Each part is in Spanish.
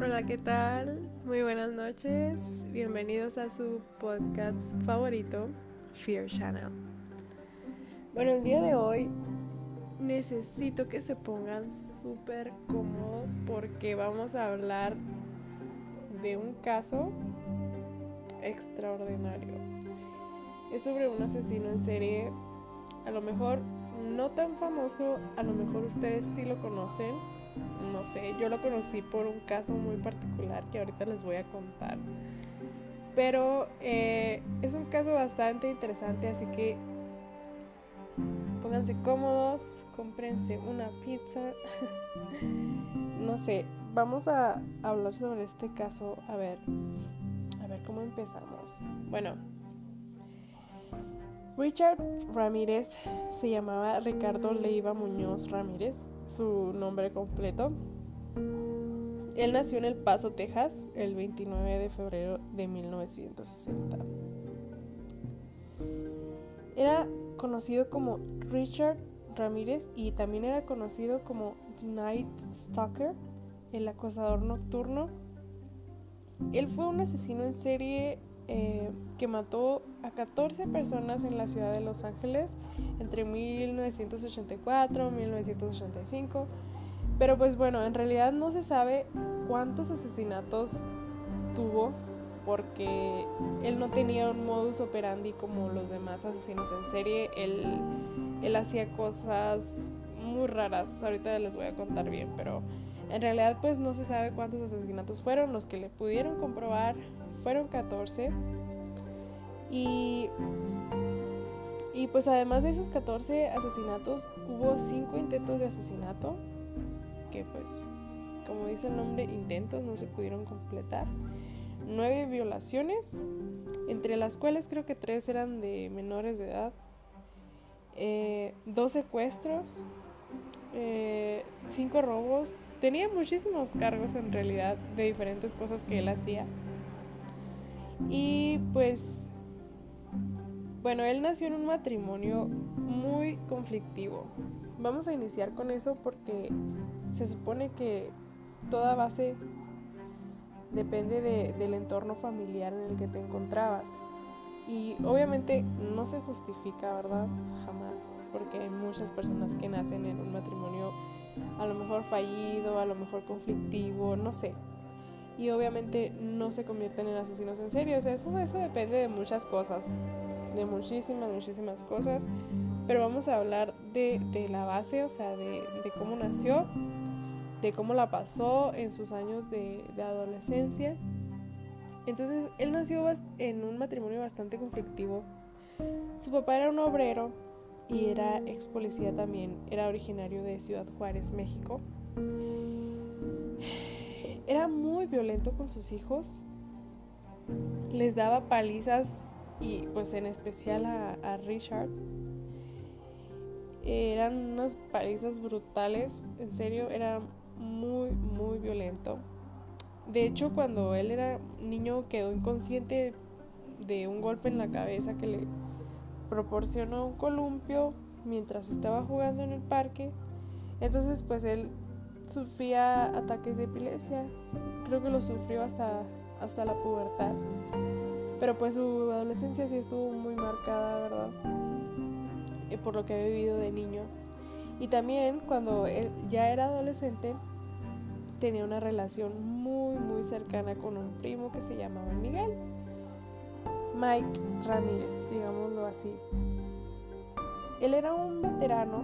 Hola, ¿qué tal? Muy buenas noches. Bienvenidos a su podcast favorito, Fear Channel. Bueno, el día de hoy necesito que se pongan súper cómodos porque vamos a hablar de un caso extraordinario. Es sobre un asesino en serie, a lo mejor no tan famoso, a lo mejor ustedes sí lo conocen, no sé, yo lo conocí por un caso muy particular que ahorita les voy a contar. Pero eh, es un caso bastante interesante, así que pónganse cómodos, cómprense una pizza. no sé, vamos a hablar sobre este caso. A ver, a ver cómo empezamos. Bueno, Richard Ramírez se llamaba Ricardo Leiva Muñoz Ramírez, su nombre completo. Él nació en El Paso, Texas, el 29 de febrero de 1960. Era conocido como Richard Ramírez y también era conocido como The Night Stalker, el acosador nocturno. Él fue un asesino en serie eh, que mató a 14 personas en la ciudad de Los Ángeles entre 1984 y 1985. Pero pues bueno, en realidad no se sabe cuántos asesinatos tuvo porque él no tenía un modus operandi como los demás asesinos en serie. Él, él hacía cosas muy raras, ahorita les voy a contar bien, pero en realidad pues no se sabe cuántos asesinatos fueron. Los que le pudieron comprobar fueron 14. Y, y pues además de esos 14 asesinatos, hubo 5 intentos de asesinato, que pues, como dice el nombre, intentos no se pudieron completar. 9 violaciones, entre las cuales creo que 3 eran de menores de edad. Eh, dos secuestros, eh, cinco robos. Tenía muchísimos cargos en realidad de diferentes cosas que él hacía. Y pues, bueno, él nació en un matrimonio muy conflictivo. Vamos a iniciar con eso porque se supone que toda base depende del entorno familiar en el que te encontrabas. Y obviamente no se justifica, ¿verdad? Jamás, porque hay muchas personas que nacen en un matrimonio a lo mejor fallido, a lo mejor conflictivo, no sé y obviamente no se convierten en asesinos en serio. O sea, eso, eso depende de muchas cosas, de muchísimas, muchísimas cosas. Pero vamos a hablar de, la base, o sea, de, cómo nació, de cómo la pasó en sus años de, de adolescencia. Entonces, él nació en un matrimonio bastante conflictivo. Su papá era un obrero y era ex policía también, era originario de Ciudad Juárez, México era muy violento con sus hijos. Les daba palizas y pues en especial a, Richard. Eran unas palizas brutales, en serio, era muy, muy violento. De hecho, cuando él era niño quedó inconsciente de un golpe en la cabeza que le proporcionó un columpio mientras estaba jugando en el parque. Entonces, pues él sufría ataques de epilepsia. Creo que lo sufrió hasta, hasta la pubertad. Pero pues su adolescencia sí estuvo muy marcada, ¿verdad? Eh, por lo que había vivido de niño. Y también cuando él ya era adolescente, tenía una relación muy, cercana con un primo que se llamaba Miguel. Mike Ramírez, digámoslo así. Él era un veterano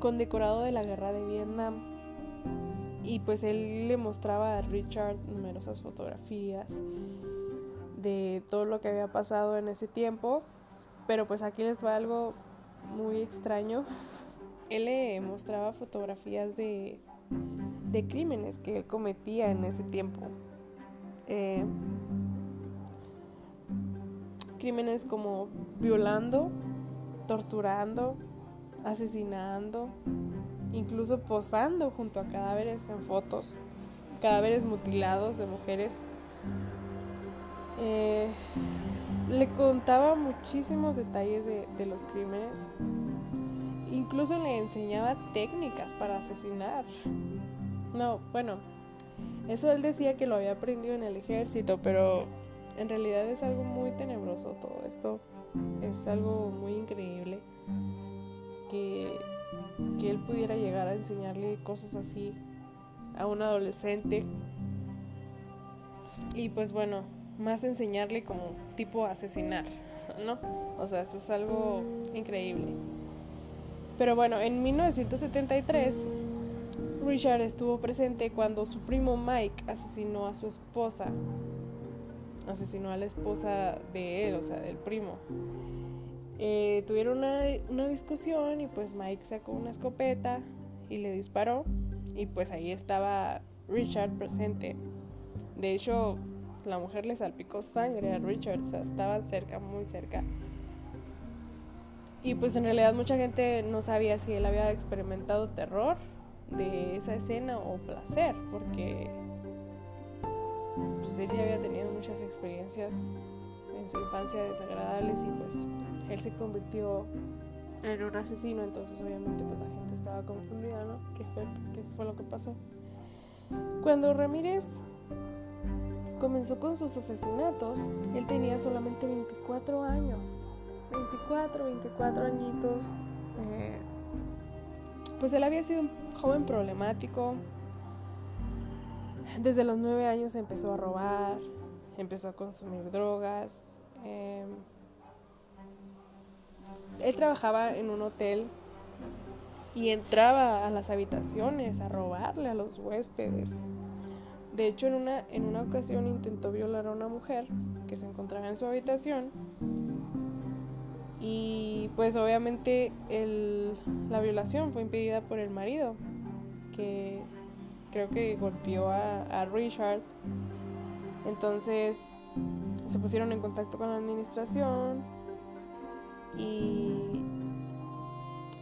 condecorado de la guerra de Vietnam y pues él le mostraba a Richard numerosas fotografías de todo lo que había pasado en ese tiempo. Pero pues aquí les va algo muy extraño. Él le mostraba fotografías de, de crímenes que él cometía en ese tiempo. Eh, crímenes como violando, torturando, asesinando, incluso posando junto a cadáveres en fotos, cadáveres mutilados de mujeres. Eh, le contaba muchísimos detalles de, los crímenes. Incluso le enseñaba técnicas para asesinar. No, bueno, Eso él decía que lo había aprendido en el ejército, pero en realidad es algo muy tenebroso todo esto. Es algo muy increíble que, que él pudiera llegar a enseñarle cosas así a un adolescente. Y pues bueno, más enseñarle como tipo asesinar, ¿no? O sea, eso es algo increíble. Pero bueno, en 1973 Richard estuvo presente cuando su primo Mike asesinó a su esposa. Asesinó a la esposa de él, o sea, del primo. Eh, tuvieron una, una discusión y pues Mike sacó una escopeta y le disparó. Y pues ahí estaba Richard presente. De hecho, la mujer le salpicó sangre a Richard, o sea, estaban cerca, muy cerca. Y pues en realidad mucha gente no sabía si él había experimentado terror de esa escena o placer, porque pues él ya había tenido muchas experiencias en su infancia desagradables y pues él se convirtió en un asesino, entonces obviamente pues la gente estaba confundida, ¿no? ¿Qué fue, qué fue lo que pasó? Cuando Ramírez comenzó con sus asesinatos, él tenía solamente 24 años. 24, 24 añitos. Eh, pues él había sido un joven problemático. Desde los 9 años empezó a robar, empezó a consumir drogas. Em, él trabajaba en un hotel y entraba a las habitaciones a robarle a los huéspedes. De hecho, en una, en una ocasión intentó violar a una mujer que se encontraba en su habitación. Y pues obviamente el, la violación fue impedida por el marido, que creo que golpeó a, a Richard. Entonces se pusieron en contacto con la administración y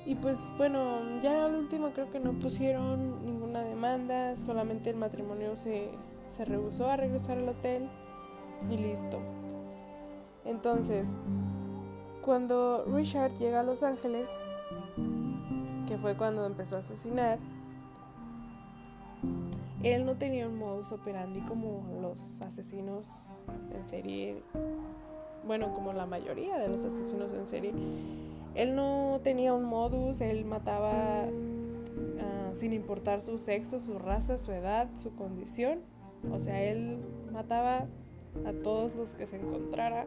y pues bueno, ya al último creo que no pusieron ninguna demanda, solamente el matrimonio se, se rehusó a regresar al hotel y listo. Entonces, cuando Richard llega a Los Ángeles, que fue cuando empezó a asesinar, él no tenía un modus operandi como los asesinos en serie, bueno, como la mayoría de los asesinos en serie él no tenía un modus, él mataba ah, sin importar su sexo, su raza, su edad, su condición. O sea, él mataba a todos los que se encontrara.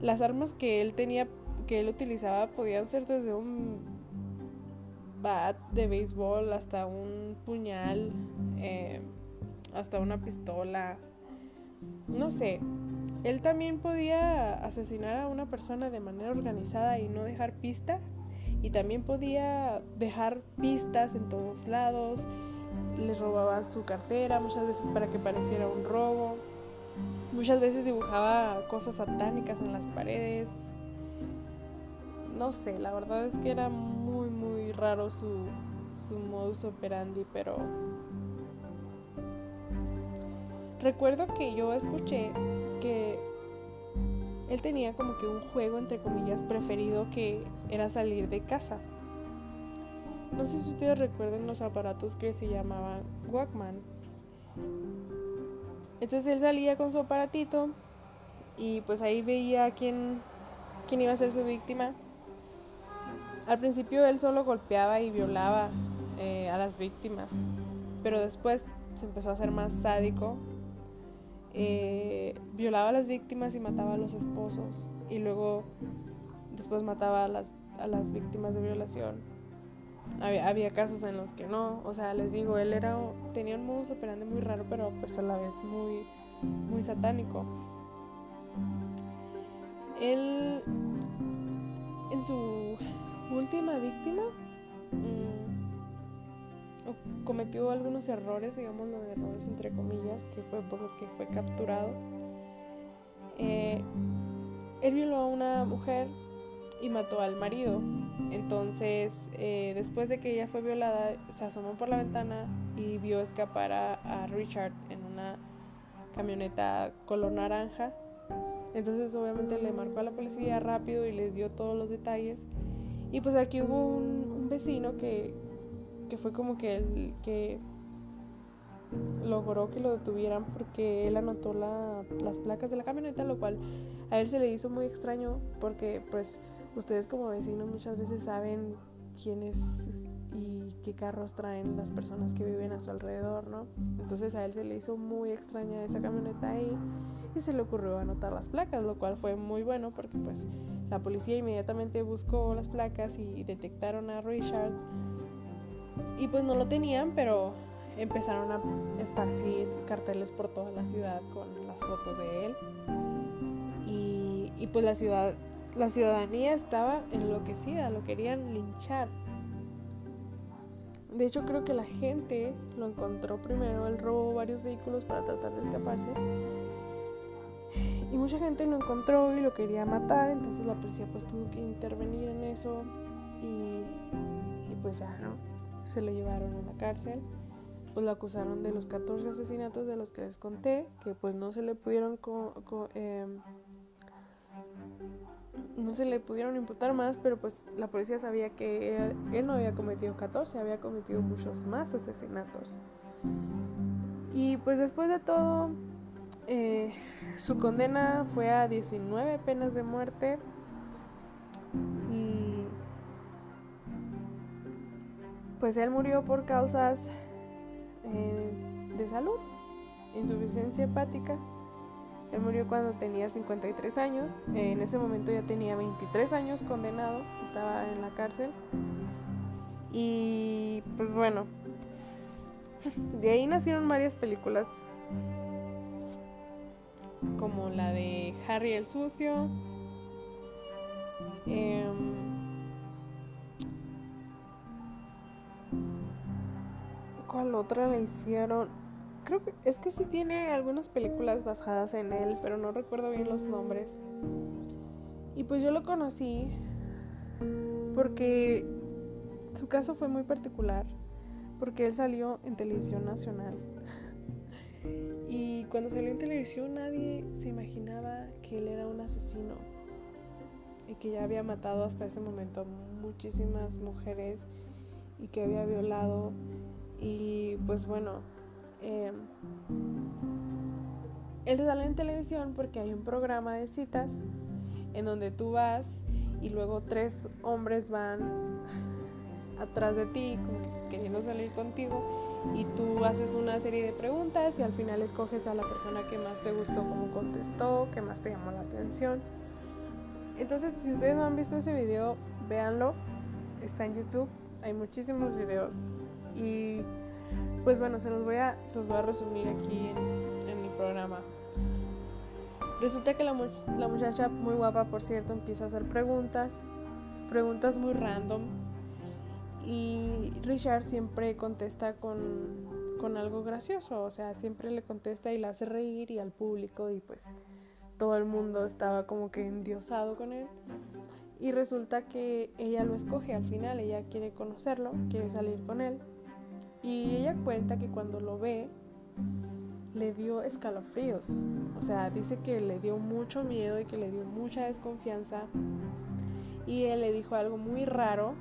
Las armas que él tenía, que él utilizaba, podían ser desde un bat de béisbol hasta un puñal, eh, hasta una pistola. No sé, él también podía asesinar a una persona de manera organizada y no dejar pista. Y también podía dejar pistas en todos lados. Les robaba su cartera muchas veces para que pareciera un robo. Muchas veces dibujaba cosas satánicas en las paredes. No sé, la verdad es que era muy, muy raro su, su modus operandi, pero recuerdo que yo escuché que él tenía como que un juego, entre comillas, preferido que era salir de casa. No sé si ustedes recuerden los aparatos que se llamaban Walkman. Entonces él salía con su aparatito y pues ahí veía quién, quién iba a ser su víctima. Al principio él solo golpeaba y violaba eh, a las víctimas, pero después se empezó a hacer más sádico eh, violaba a las víctimas y mataba a los esposos y luego después mataba a las, a las víctimas de violación. Había, casos en los que no, o sea, les digo, él era tenía un modus operandi muy raro, pero pues a la vez muy, muy satánico. Él, en su última víctima, cometió algunos errores, digamos los errores entre comillas, que fue por lo que fue capturado. Eh, él violó a una mujer y mató al marido. Entonces, eh, después de que ella fue violada, se asomó por la ventana y vio escapar a, Richard en una camioneta color naranja. Entonces, obviamente, le marcó a la policía rápido y les dio todos los detalles. Y pues aquí hubo un vecino que, que fue como que el que logró que lo detuvieran porque él anotó las placas de la camioneta, lo cual a él se le hizo muy extraño porque pues ustedes como vecinos muchas veces saben quiénes y qué carros traen las personas que viven a su alrededor, ¿no? Entonces a él se le hizo muy extraña esa camioneta ahí y se le ocurrió anotar las placas, lo cual fue muy bueno porque pues la policía inmediatamente buscó las placas y detectaron a Richard y pues no lo tenían, pero empezaron a esparcir carteles por toda la ciudad con las fotos de él y, pues la ciudad la ciudadanía estaba enloquecida, lo querían linchar. De hecho, creo que la gente lo encontró primero. Él robó varios vehículos para tratar de escaparse. Y mucha gente lo encontró y lo quería matar. Entonces la policía pues tuvo que intervenir en eso. Y, pues ya, ¿no? Se lo llevaron a la cárcel. Pues lo acusaron de los 14 asesinatos de los que les conté. Que pues no se le pudieron... Em, no se le pudieron imputar más, pero pues la policía sabía que él, no había cometido 14, había cometido muchos más asesinatos. Y pues después de todo, eh, su condena fue a 19 penas de muerte y pues él murió por causas eh, de salud, insuficiencia hepática él murió cuando tenía 53 años. En ese momento ya tenía 23 años condenado. Estaba en la cárcel. Y pues bueno. De ahí nacieron varias películas. Como la de Harry el Sucio. Em, ¿Cuál otra le hicieron? Creo que es que sí tiene algunas películas basadas en él, pero no recuerdo bien los nombres. Y pues yo lo conocí porque su caso fue muy particular, porque él salió en televisión nacional. Y cuando salió en televisión nadie se imaginaba que él era un asesino y que ya había matado hasta ese momento muchísimas mujeres y que había violado y pues bueno, él sale en televisión porque hay un programa de citas en donde tú vas y luego tres hombres van atrás de ti queriendo salir contigo y tú haces una serie de preguntas y al final escoges a la persona que más te gustó como contestó, que más te llamó la atención. Entonces, si ustedes no han visto ese video, véanlo. Está en YouTube. Hay muchísimos videos. Y pues bueno, se los voy a, se los voy a resumir aquí en, mi programa. Resulta que la, la muchacha, muy guapa por cierto, empieza a hacer preguntas, preguntas muy random. Y Richard siempre contesta con, con algo gracioso, o sea, siempre le contesta y la hace reír y al público y pues todo el mundo estaba como que endiosado con él. Y resulta que ella lo escoge al final, ella quiere conocerlo, quiere salir con él. Y ella cuenta que cuando lo ve, le dio escalofríos. O sea, dice que le dio mucho miedo y que le dio mucha desconfianza. Y él le dijo algo muy raro,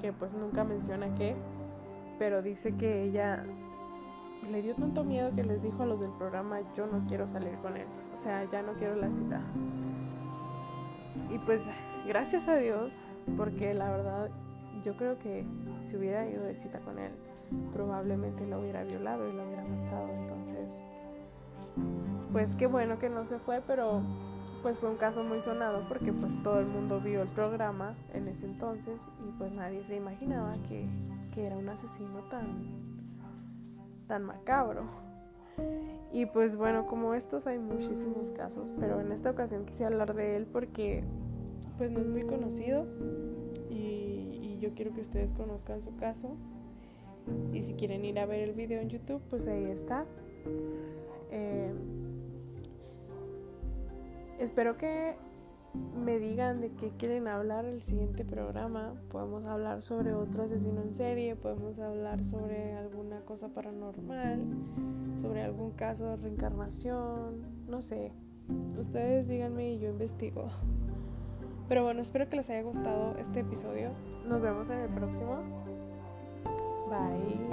que pues nunca menciona qué, pero dice que ella le dio tanto miedo que les dijo a los del programa, yo no quiero salir con él. O sea, ya no quiero la cita. Y pues gracias a Dios, porque la verdad yo creo que si hubiera ido de cita con él, probablemente lo hubiera violado y lo hubiera matado. Entonces, pues qué bueno que no se fue, pero pues fue un caso muy sonado porque pues todo el mundo vio el programa en ese entonces y pues nadie se imaginaba que, que era un asesino tan, tan macabro. Y pues bueno, como estos hay muchísimos casos, pero en esta ocasión quise hablar de él porque pues no es muy conocido y yo quiero que ustedes conozcan su caso y si quieren ir a ver el video en YouTube, pues ahí está. Eh, espero que me digan de qué quieren hablar el siguiente programa. Podemos hablar sobre otro asesino en serie, podemos hablar sobre alguna cosa paranormal, sobre algún caso de reencarnación, no sé. Ustedes díganme y yo investigo. Pero bueno, espero que les haya gustado este episodio. Nos vemos en el próximo. guys.